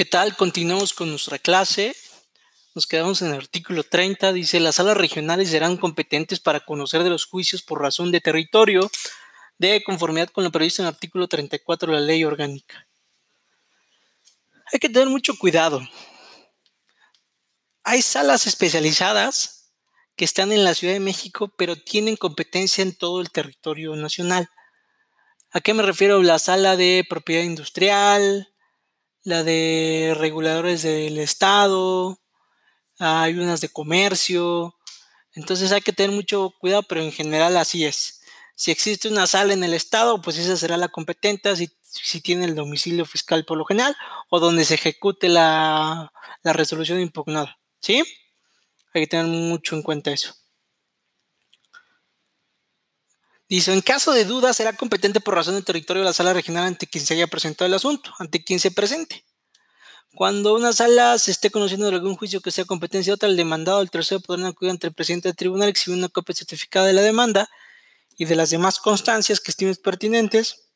¿Qué tal? Continuamos con nuestra clase. Nos quedamos en el artículo 30. Dice, las salas regionales serán competentes para conocer de los juicios por razón de territorio de conformidad con lo previsto en el artículo 34 de la ley orgánica. Hay que tener mucho cuidado. Hay salas especializadas que están en la Ciudad de México, pero tienen competencia en todo el territorio nacional. ¿A qué me refiero? La sala de propiedad industrial, la de reguladores del Estado, hay unas de comercio. Entonces hay que tener mucho cuidado, pero en general así es. Si existe una sala en el Estado, pues esa será la competente si, si tiene el domicilio fiscal por lo general o donde se ejecute la, la resolución impugnada. ¿Sí? Hay que tener mucho en cuenta eso. Dice, en caso de duda, será competente por razón de territorio la sala regional ante quien se haya presentado el asunto, ante quien se presente. Cuando una sala se esté conociendo de algún juicio que sea competencia de otra, el demandado o el tercero podrán acudir ante el presidente del tribunal exhibir una copia certificada de la demanda y de las demás constancias que estimen pertinentes,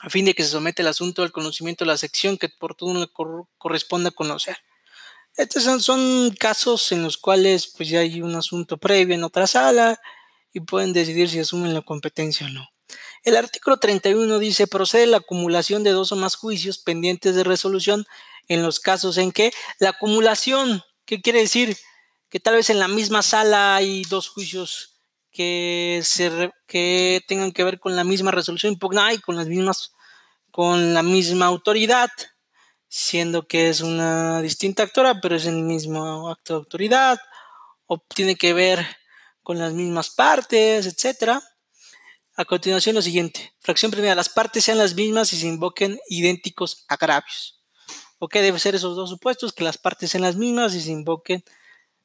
a fin de que se somete el asunto al conocimiento de la sección que por todo le corresponda conocer. Estos son, son, casos en los cuales pues ya hay un asunto previo en otra sala y pueden decidir si asumen la competencia o no. El artículo 31 dice, procede la acumulación de dos o más juicios pendientes de resolución en los casos en que la acumulación, ¿qué quiere decir? Que tal vez en la misma sala hay dos juicios que, se, que tengan que ver con la misma resolución impugnada y con las mismas, con la misma autoridad, siendo que es una distinta actora, pero es el mismo acto de autoridad, o tiene que ver con las mismas partes, etcétera. A continuación lo siguiente, fracción primera, las partes sean las mismas y se invoquen idénticos agravios. ¿Ok? Debe ser esos dos supuestos, que las partes sean las mismas y se invoquen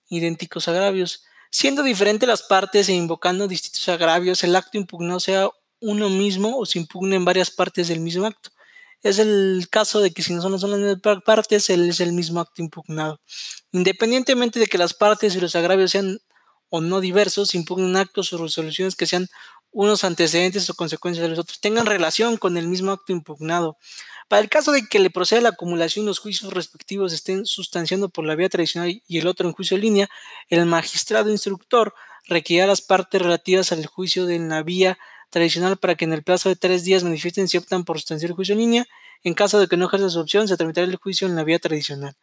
idénticos agravios. Siendo diferentes las partes e invocando distintos agravios, el acto impugnado sea uno mismo o se impugnen varias partes del mismo acto. Es el caso de que si no son las mismas partes, es el mismo acto impugnado. Independientemente de que las partes y los agravios sean o no diversos impugnen actos o resoluciones que sean unos antecedentes o consecuencias de los otros, tengan relación con el mismo acto impugnado. Para el caso de que le proceda la acumulación, los juicios respectivos estén sustanciando por la vía tradicional y el otro en juicio en línea, el magistrado instructor requerirá las partes relativas al juicio de la vía tradicional para que en el plazo de tres días manifiesten si optan por sustanciar el juicio en línea. En caso de que no ejerza su opción, se tramitará el juicio en la vía tradicional.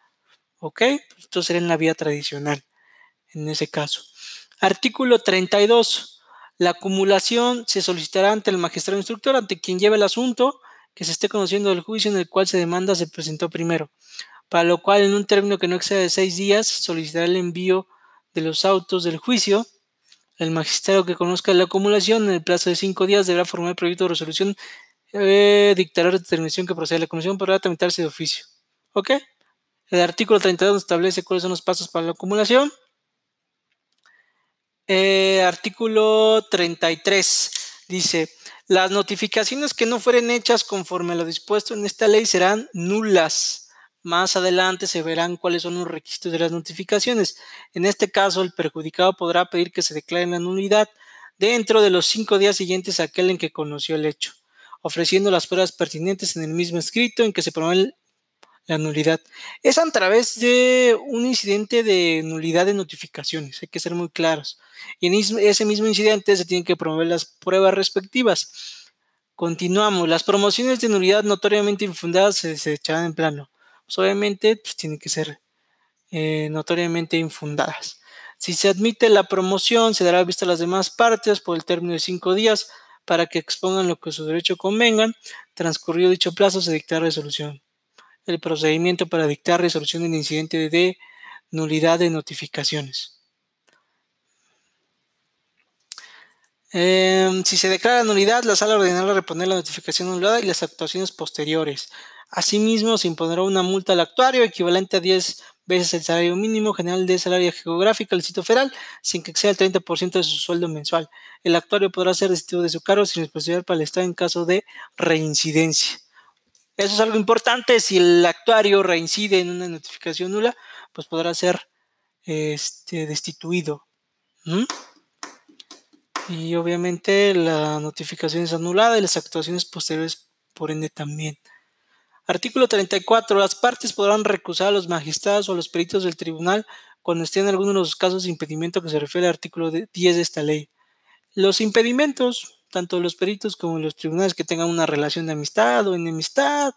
¿Ok? Esto será en la vía tradicional, en ese caso. Artículo 32. La acumulación se solicitará ante el magistrado instructor, ante quien lleve el asunto que se esté conociendo del juicio en el cual se demanda se presentó primero, para lo cual en un término que no exceda de seis días solicitará el envío de los autos del juicio. El magistrado que conozca la acumulación en el plazo de cinco días deberá formar el proyecto de resolución eh, dictará la determinación que procede. La comisión podrá tramitarse de oficio. ¿Ok? El artículo 32 establece cuáles son los pasos para la acumulación. Eh, artículo 33 dice, las notificaciones que no fueren hechas conforme a lo dispuesto en esta ley serán nulas. Más adelante se verán cuáles son los requisitos de las notificaciones. En este caso, el perjudicado podrá pedir que se declare la nulidad dentro de los cinco días siguientes a aquel en que conoció el hecho, ofreciendo las pruebas pertinentes en el mismo escrito en que se promueve la nulidad. Es a través de un incidente de nulidad de notificaciones, hay que ser muy claros. Y en ese mismo incidente se tienen que promover las pruebas respectivas. Continuamos. Las promociones de nulidad notoriamente infundadas se desecharán en plano. Pues, obviamente, pues, tienen que ser eh, notoriamente infundadas. Si se admite la promoción, se dará vista a las demás partes por el término de cinco días para que expongan lo que su derecho convengan. Transcurrido dicho plazo, se dictará resolución el procedimiento para dictar resolución del incidente de nulidad de notificaciones. Em, si se declara nulidad, la sala ordenará reponer la notificación anulada y las actuaciones posteriores. Asimismo, se impondrá una multa al actuario equivalente a 10 veces el salario mínimo general de salario geográfico del sitio federal, sin que exceda el 30% de su sueldo mensual. El actuario podrá ser destituido de su cargo sin responsabilidad para el Estado en caso de reincidencia. Eso es algo importante. Si el actuario reincide en una notificación nula, pues podrá ser este, destituido. Y obviamente la notificación es anulada y las actuaciones posteriores por ende también. Artículo 34. Las partes podrán recusar a los magistrados o a los peritos del tribunal cuando estén en alguno de los casos de impedimento que se refiere al artículo 10 de esta ley. Los impedimentos, tanto los peritos como los tribunales que tengan una relación de amistad o enemistad,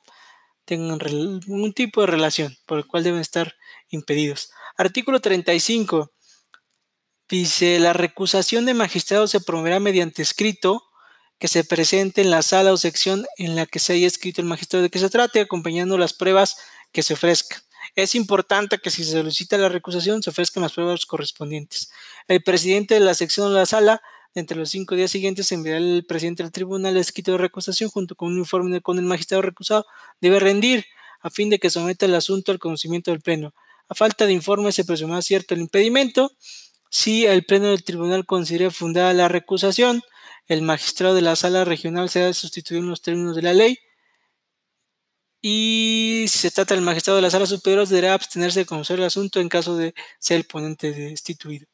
tengan un tipo de relación por el cual deben estar impedidos. Artículo 35. Dice, la recusación de magistrados se promoverá mediante escrito que se presente en la sala o sección en la que se haya escrito el magistrado de que se trate, acompañando las pruebas que se ofrezcan. Es importante que si se solicita la recusación se ofrezcan las pruebas correspondientes. El presidente de la sección o la sala entre los cinco días siguientes enviará el presidente del tribunal el escrito de recusación junto con un informe con el magistrado recusado. Debe rendir a fin de que someta el asunto al conocimiento del Pleno. A falta de informe se presumirá cierto el impedimento. Si el Pleno del Tribunal considera fundada la recusación, el magistrado de la sala regional será sustituido en los términos de la ley. Y si se trata del magistrado de la sala superior, deberá abstenerse de conocer el asunto en caso de ser el ponente destituido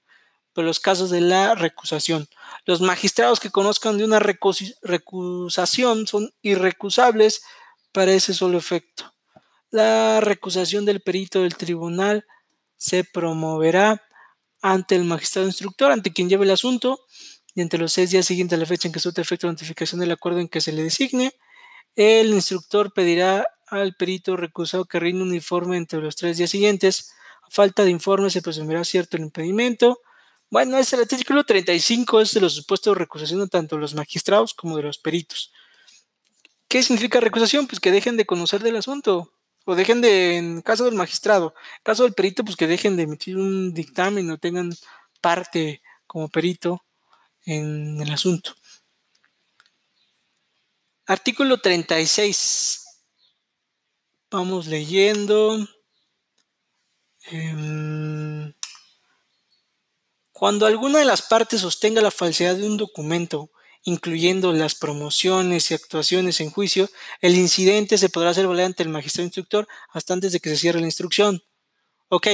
los casos de la recusación. Los magistrados que conozcan de una recusación son irrecusables para ese solo efecto. La recusación del perito del tribunal se promoverá ante el magistrado instructor, ante quien lleve el asunto, y entre los seis días siguientes a la fecha en que surte efecto la notificación del acuerdo en que se le designe, el instructor pedirá al perito recusado que rinda un informe entre los tres días siguientes. A falta de informe se presumirá cierto el impedimento bueno, es el artículo 35 es de los supuestos de recusación tanto de los magistrados como de los peritos. ¿Qué significa recusación? Pues que dejen de conocer del asunto. O dejen de, en caso del magistrado, en caso del perito, pues que dejen de emitir un dictamen o tengan parte como perito en el asunto. Artículo 36. Vamos leyendo. Em, cuando alguna de las partes sostenga la falsedad de un documento, incluyendo las promociones y actuaciones en juicio, el incidente se podrá hacer valer ante el magistrado instructor hasta antes de que se cierre la instrucción. Ok,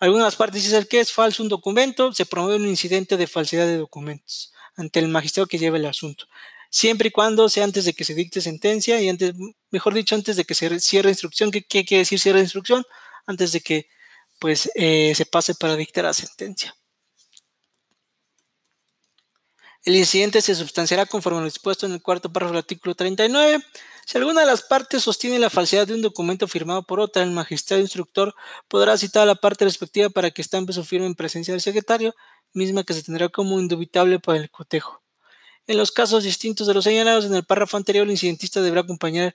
alguna de las partes dice que es falso un documento, se promueve un incidente de falsedad de documentos ante el magistrado que lleve el asunto, siempre y cuando sea antes de que se dicte sentencia y antes, mejor dicho, antes de que se cierre instrucción. ¿Qué, quiere decir cierre instrucción? Antes de que pues eh, se pase para dictar la sentencia. El incidente se sustanciará conforme lo dispuesto en el cuarto párrafo del artículo 39. Si alguna de las partes sostiene la falsedad de un documento firmado por otra, el magistrado instructor podrá citar a la parte respectiva para que estampe su firma en presencia del secretario, misma que se tendrá como indubitable para el cotejo. En los casos distintos de los señalados en el párrafo anterior, el incidentista deberá acompañar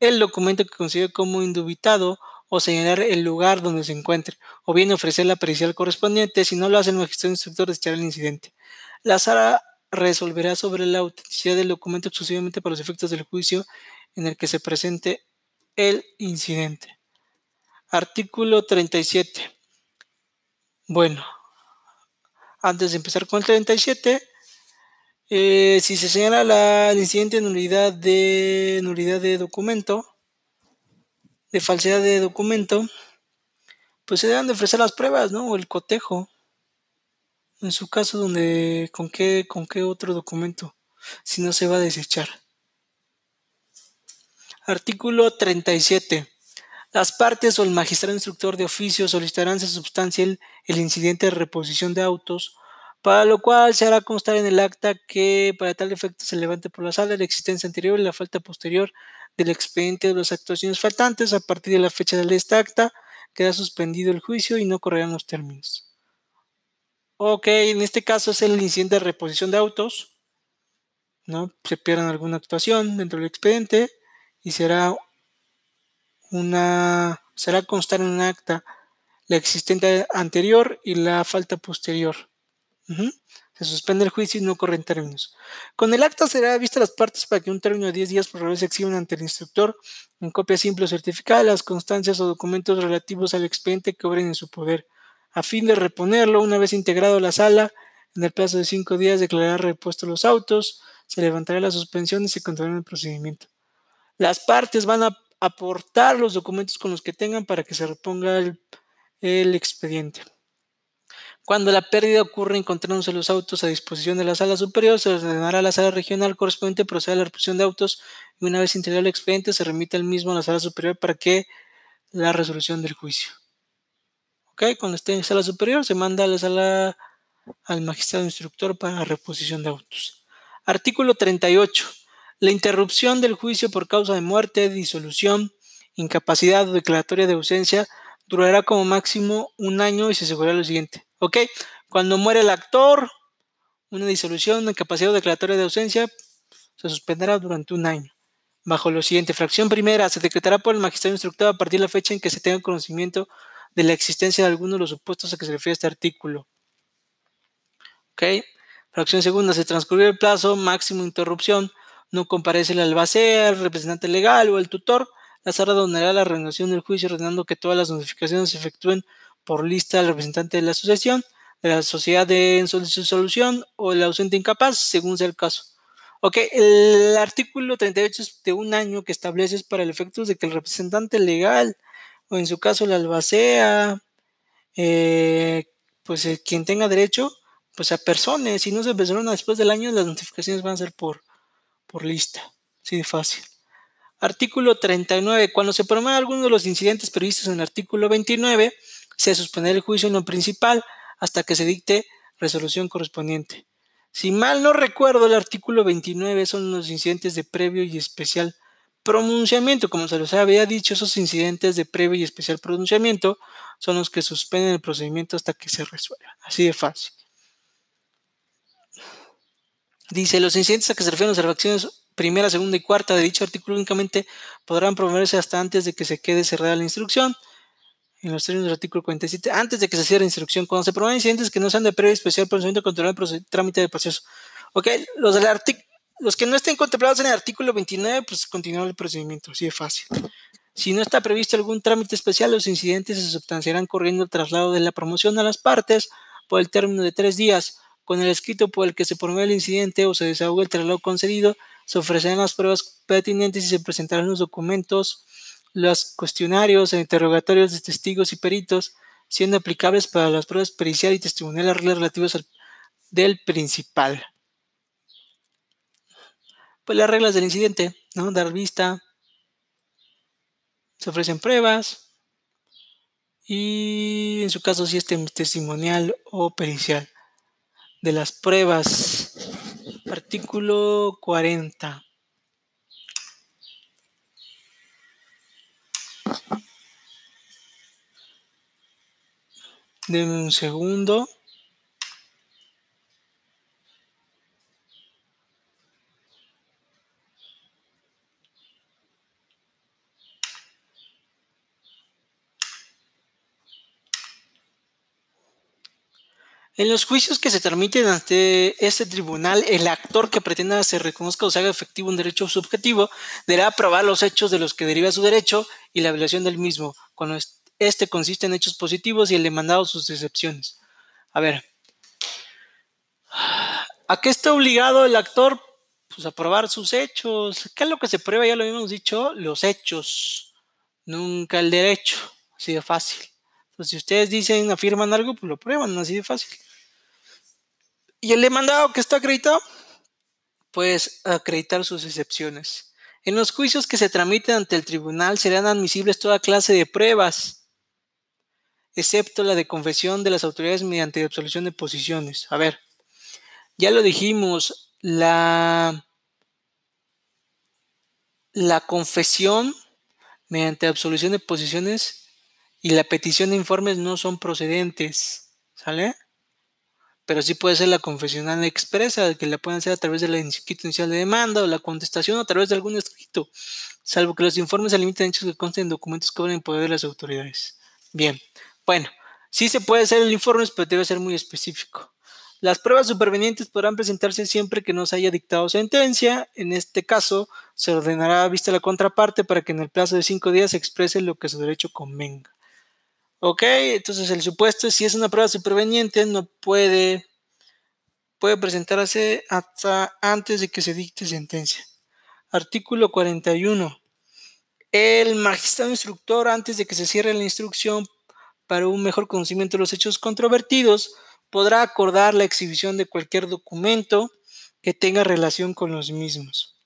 el documento que considere como indubitado o señalar el lugar donde se encuentre, o bien ofrecer la pericial correspondiente. Si no lo hace el magistrado instructor, desechará el incidente. La sala resolverá sobre la autenticidad del documento exclusivamente para los efectos del juicio en el que se presente el incidente. Artículo 37. Bueno, antes de empezar con el 37, eh, si se señala la, el incidente de nulidad de nulidad de documento, de falsedad de documento, pues se deben de ofrecer las pruebas, ¿no? O el cotejo. En su caso, donde con qué, con qué otro documento, si no se va a desechar. Artículo 37. Las partes o el magistrado instructor de oficio solicitarán se substancia el, incidente de reposición de autos, para lo cual se hará constar en el acta que para tal efecto se levante por la sala la existencia anterior y la falta posterior del expediente de las actuaciones faltantes. A partir de la fecha de esta acta queda suspendido el juicio y no correrán los términos. Ok, en este caso es el incidente de reposición de autos. ¿no? Se pierdan alguna actuación dentro del expediente y será una será constar en un acta la existente anterior y la falta posterior. Se suspende el juicio y no corren términos. Con el acta será vista las partes para que un término de 10 días por vez se exhiban ante el instructor en copia simple o certificada las constancias o documentos relativos al expediente que obren en su poder a fin de reponerlo una vez integrado la sala. En el plazo de cinco días declarará repuesto los autos, se levantará la suspensión y se continuará el procedimiento. Las partes van a aportar los documentos con los que tengan para que se reponga el, el expediente. Cuando la pérdida ocurre encontrándose los autos a disposición de la sala superior, se ordenará a la sala regional correspondiente proceder a la reposición de autos y una vez integrado el expediente se remite el mismo a la sala superior para que la resolución del juicio. Cuando esté en sala superior se manda a la sala al magistrado instructor para reposición de autos. Artículo 38. La interrupción del juicio por causa de muerte, disolución, incapacidad o declaratoria de ausencia durará como máximo un año y se asegurará lo siguiente. ¿Ok? Cuando muere el actor, una disolución, una incapacidad o declaratoria de ausencia, se suspenderá durante un año. Bajo lo siguiente, fracción primera, se decretará por el magistrado instructor a partir de la fecha en que se tenga conocimiento de la existencia de alguno de los supuestos a que se refiere este artículo. ¿Ok? Fracción segunda, se transcurrió el plazo máximo interrupción, no comparece el albacea, el representante legal o el tutor, la sala donará la renovación del juicio ordenando que todas las notificaciones se efectúen por lista del representante de la asociación, de la sociedad de solución o el ausente incapaz, según sea el caso. Ok, el artículo 38 es de un año que establece para el efecto de que el representante legal, o en su caso la albacea, eh, pues eh, quien tenga derecho, pues a personas, si no se persona después del año, las notificaciones van a ser por, por lista. De fácil. Artículo 39. Cuando se promueva alguno de los incidentes previstos en el artículo 29, se suspenderá el juicio en lo principal hasta que se dicte resolución correspondiente. Si mal no recuerdo, el artículo 29 son los incidentes de previo y especial pronunciamiento. Como se los había dicho, esos incidentes de previo y especial pronunciamiento son los que suspenden el procedimiento hasta que se resuelva. Así de fácil. Dice, los incidentes a que se refieren las fracciones primera, segunda y cuarta de dicho artículo únicamente podrán promoverse hasta antes de que se quede cerrada la instrucción. En los términos del artículo 47, antes de que se cierre la instrucción, cuando se promueven incidentes que no sean de previo especial procedimiento controlar el trámite del proceso. Ok, los, del los que no estén contemplados en el artículo 29, pues continúa el procedimiento, así de fácil. Si no está previsto algún trámite especial, los incidentes se sustanciarán corriendo el traslado de la promoción a las partes por el término de tres días con el escrito por el que se promueve el incidente o se desahoga el traslado concedido, se ofrecerán las pruebas pertinentes y se presentarán los documentos, los cuestionarios e interrogatorios de testigos y peritos, siendo aplicables para las pruebas pericial y testimoniales relativas al del principal. Pues las reglas del incidente, ¿no? Dar vista, se ofrecen pruebas y en su caso si es testimonial o pericial de las pruebas. Artículo 40. Deme un segundo. En los juicios que se transmiten ante este tribunal, el actor que pretenda se reconozca o se haga efectivo un derecho subjetivo deberá probar los hechos de los que deriva su derecho y la violación del mismo, cuando este consiste en hechos positivos y el demandado sus excepciones. A ver, ¿a qué está obligado el actor? Pues a probar sus hechos. ¿Qué es lo que se prueba? Ya lo habíamos dicho, los hechos, nunca el derecho, así de fácil. Entonces, si ustedes dicen, afirman algo, pues lo prueban, así de fácil. Y el demandado que está acreditado, pues acreditar sus excepciones. En los juicios que se tramiten ante el tribunal serán admisibles toda clase de pruebas, excepto la de confesión de las autoridades mediante absolución de posiciones. A ver, ya lo dijimos, la, la confesión mediante absolución de posiciones y la petición de informes no son procedentes. ¿Sale? Pero sí puede ser la confesional expresa, que la pueden hacer a través de la escrito inicial de demanda o la contestación a través de algún escrito, salvo que los informes se limiten a hechos que consten en documentos que van en poder de las autoridades. Bien, bueno, sí se puede hacer el informe, pero debe ser muy específico. Las pruebas supervenientes podrán presentarse siempre que no se haya dictado sentencia. En este caso, se ordenará vista la contraparte para que en el plazo de cinco días se exprese lo que su derecho convenga. Ok, entonces el supuesto es si es una prueba superveniente, no puede, puede presentarse hasta antes de que se dicte sentencia. Artículo 41. El magistrado instructor, antes de que se cierre la instrucción para un mejor conocimiento de los hechos controvertidos, podrá acordar la exhibición de cualquier documento que tenga relación con los mismos.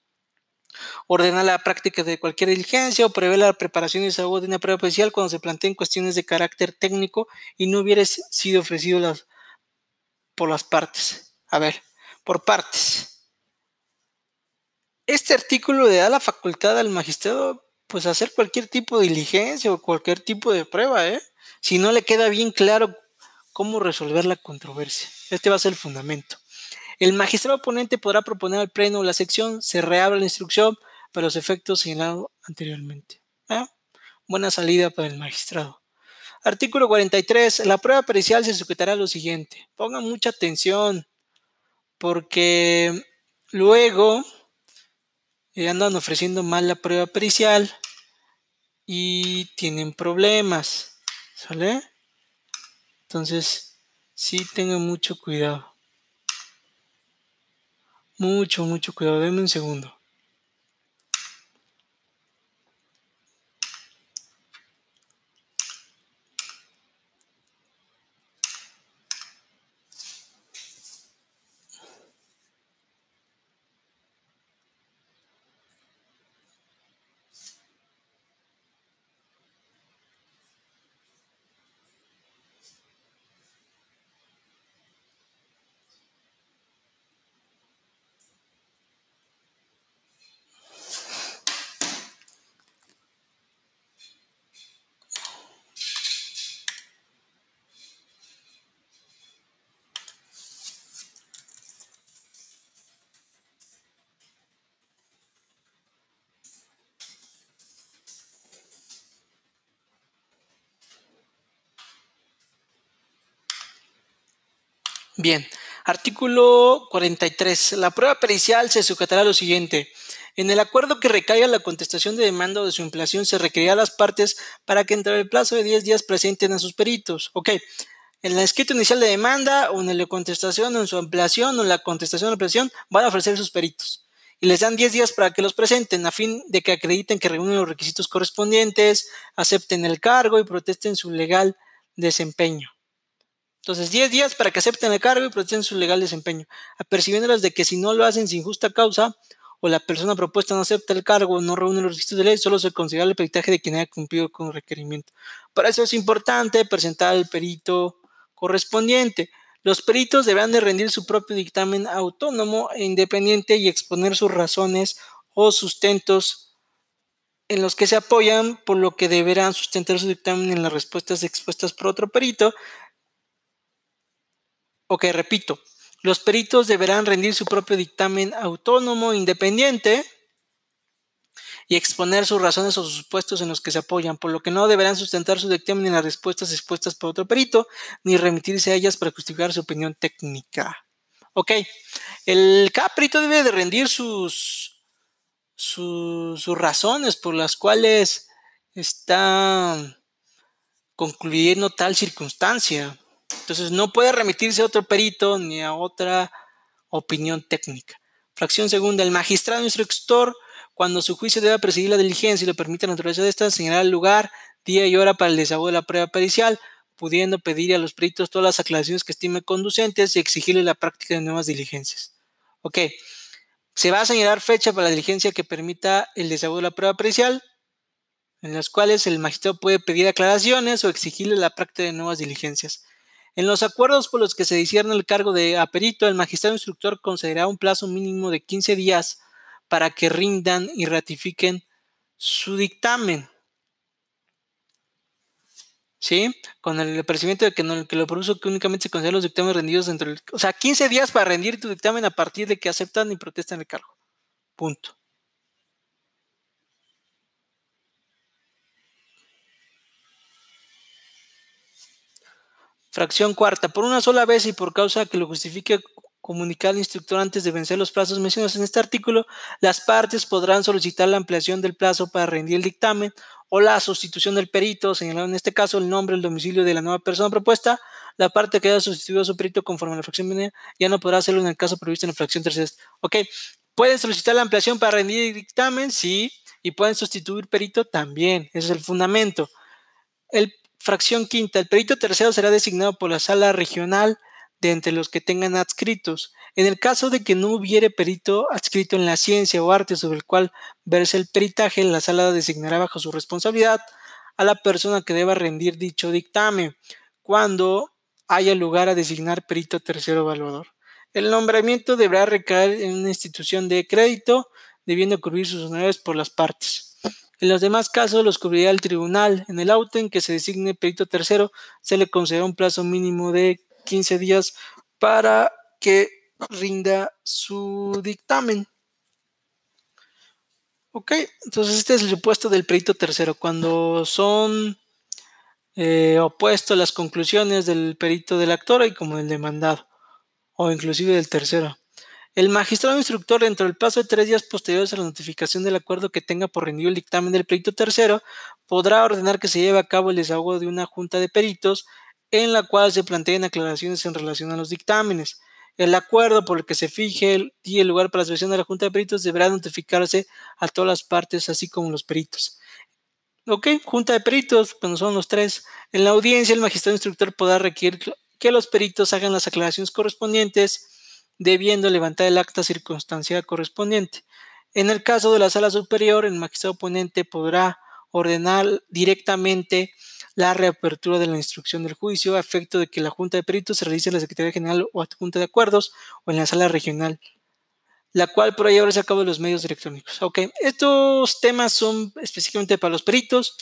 Ordena la práctica de cualquier diligencia o prevé la preparación y desarrollo de una prueba especial cuando se planteen cuestiones de carácter técnico y no hubiera sido ofrecido las, por las partes. A ver, por partes. Este artículo le da la facultad al magistrado pues hacer cualquier tipo de diligencia o cualquier tipo de prueba, ¿eh? Si no le queda bien claro cómo resolver la controversia. Este va a ser el fundamento. El magistrado oponente podrá proponer al pleno la sección, se reabre la instrucción para los efectos señalados anteriormente. ¿Eh? Buena salida para el magistrado. Artículo 43. La prueba pericial se sujetará a lo siguiente. Pongan mucha atención porque luego eh, andan ofreciendo mal la prueba pericial y tienen problemas. ¿Sale? Entonces, sí tengan mucho cuidado. Mucho, mucho cuidado. Denme un segundo. Bien, artículo 43. La prueba pericial se sujetará a lo siguiente. En el acuerdo que recaiga la contestación de demanda o de su ampliación, se requerirá a las partes para que entre el plazo de 10 días presenten a sus peritos. Ok, en el escrito inicial de demanda o en la contestación o en su ampliación o en la contestación o ampliación van a ofrecer sus peritos. Y les dan 10 días para que los presenten a fin de que acrediten que reúnen los requisitos correspondientes, acepten el cargo y protesten su legal desempeño. Entonces, 10 días para que acepten el cargo y protejan su legal desempeño, apercibiéndolas de que si no lo hacen sin justa causa o la persona propuesta no acepta el cargo o no reúne los requisitos de ley, solo se considera el peritaje de quien haya cumplido con el requerimiento. Para eso es importante presentar el perito correspondiente. Los peritos deberán de rendir su propio dictamen autónomo e independiente y exponer sus razones o sustentos en los que se apoyan, por lo que deberán sustentar su dictamen en las respuestas expuestas por otro perito, Ok, repito, los peritos deberán rendir su propio dictamen autónomo, independiente, y exponer sus razones o sus supuestos en los que se apoyan, por lo que no deberán sustentar su dictamen en las respuestas expuestas por otro perito, ni remitirse a ellas para justificar su opinión técnica. Ok, el, cada perito debe de rendir sus, sus razones por las cuales está concluyendo tal circunstancia. Entonces no puede remitirse a otro perito ni a otra opinión técnica. Fracción segunda, el magistrado instructor, cuando su juicio deba presidir la diligencia y le permita la naturaleza de esta, señalar el lugar, día y hora para el desahogo de la prueba pericial, pudiendo pedir a los peritos todas las aclaraciones que estime conducentes y exigirle la práctica de nuevas diligencias. Ok, se va a señalar fecha para la diligencia que permita el desahogo de la prueba pericial, en las cuales el magistrado puede pedir aclaraciones o exigirle la práctica de nuevas diligencias. En los acuerdos por los que se discierne el cargo de aperito, el magistrado instructor concederá un plazo mínimo de 15 días para que rindan y ratifiquen su dictamen. ¿Sí? Con el apercibimiento de que, no, que lo produjo que únicamente se los dictámenes rendidos dentro del... O sea, 15 días para rendir tu dictamen a partir de que aceptan y protestan el cargo. Punto. Fracción cuarta. Por una sola vez y por causa que lo justifique comunicar al instructor antes de vencer los plazos mencionados en este artículo, las partes podrán solicitar la ampliación del plazo para rendir el dictamen o la sustitución del perito, señalado en este caso el nombre, el domicilio de la nueva persona propuesta. La parte que haya sustituido a su perito conforme a la fracción venida ya no podrá hacerlo en el caso previsto en la fracción tercera. Ok, pueden solicitar la ampliación para rendir el dictamen, sí, y pueden sustituir perito también. Ese es el fundamento. El Fracción quinta. El perito tercero será designado por la sala regional de entre los que tengan adscritos. En el caso de que no hubiere perito adscrito en la ciencia o arte sobre el cual verse el peritaje, la sala designará bajo su responsabilidad a la persona que deba rendir dicho dictamen cuando haya lugar a designar perito tercero evaluador. El nombramiento deberá recaer en una institución de crédito, debiendo cubrir sus honorarios por las partes. En los demás casos los cubrirá el tribunal. En el auto en que se designe perito tercero se le concederá un plazo mínimo de 15 días para que rinda su dictamen. Ok, entonces este es el supuesto del perito tercero. Cuando son eh, opuestos las conclusiones del perito del actor y como del demandado, o inclusive del tercero. El magistrado instructor, dentro del plazo de tres días posteriores a la notificación del acuerdo que tenga por rendido el dictamen del perito tercero, podrá ordenar que se lleve a cabo el desahogo de una junta de peritos en la cual se planteen aclaraciones en relación a los dictámenes. El acuerdo por el que se fije el día y el lugar para la sesión de la Junta de Peritos deberá notificarse a todas las partes, así como los peritos. Ok, Junta de Peritos, cuando son los tres. En la audiencia, el magistrado instructor podrá requerir que los peritos hagan las aclaraciones correspondientes, debiendo levantar el acta circunstancial correspondiente. En el caso de la sala superior, el magistrado oponente podrá ordenar directamente la reapertura de la instrucción del juicio a efecto de que la Junta de Peritos se realice en la Secretaría General o Junta de Acuerdos o en la sala regional, la cual por llevarse a cabo de los medios electrónicos. Ok, estos temas son específicamente para los peritos,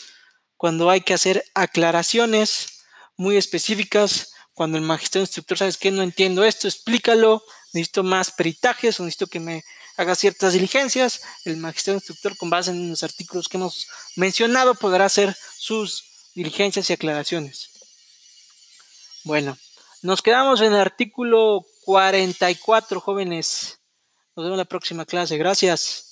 cuando hay que hacer aclaraciones muy específicas, cuando el magistrado instructor, ¿sabes que No entiendo esto, explícalo, necesito más peritajes o necesito que me haga ciertas diligencias. El magistrado instructor, con base en los artículos que hemos mencionado, podrá hacer sus diligencias y aclaraciones. Bueno, nos quedamos en el artículo 44, jóvenes. Nos vemos en la próxima clase. Gracias.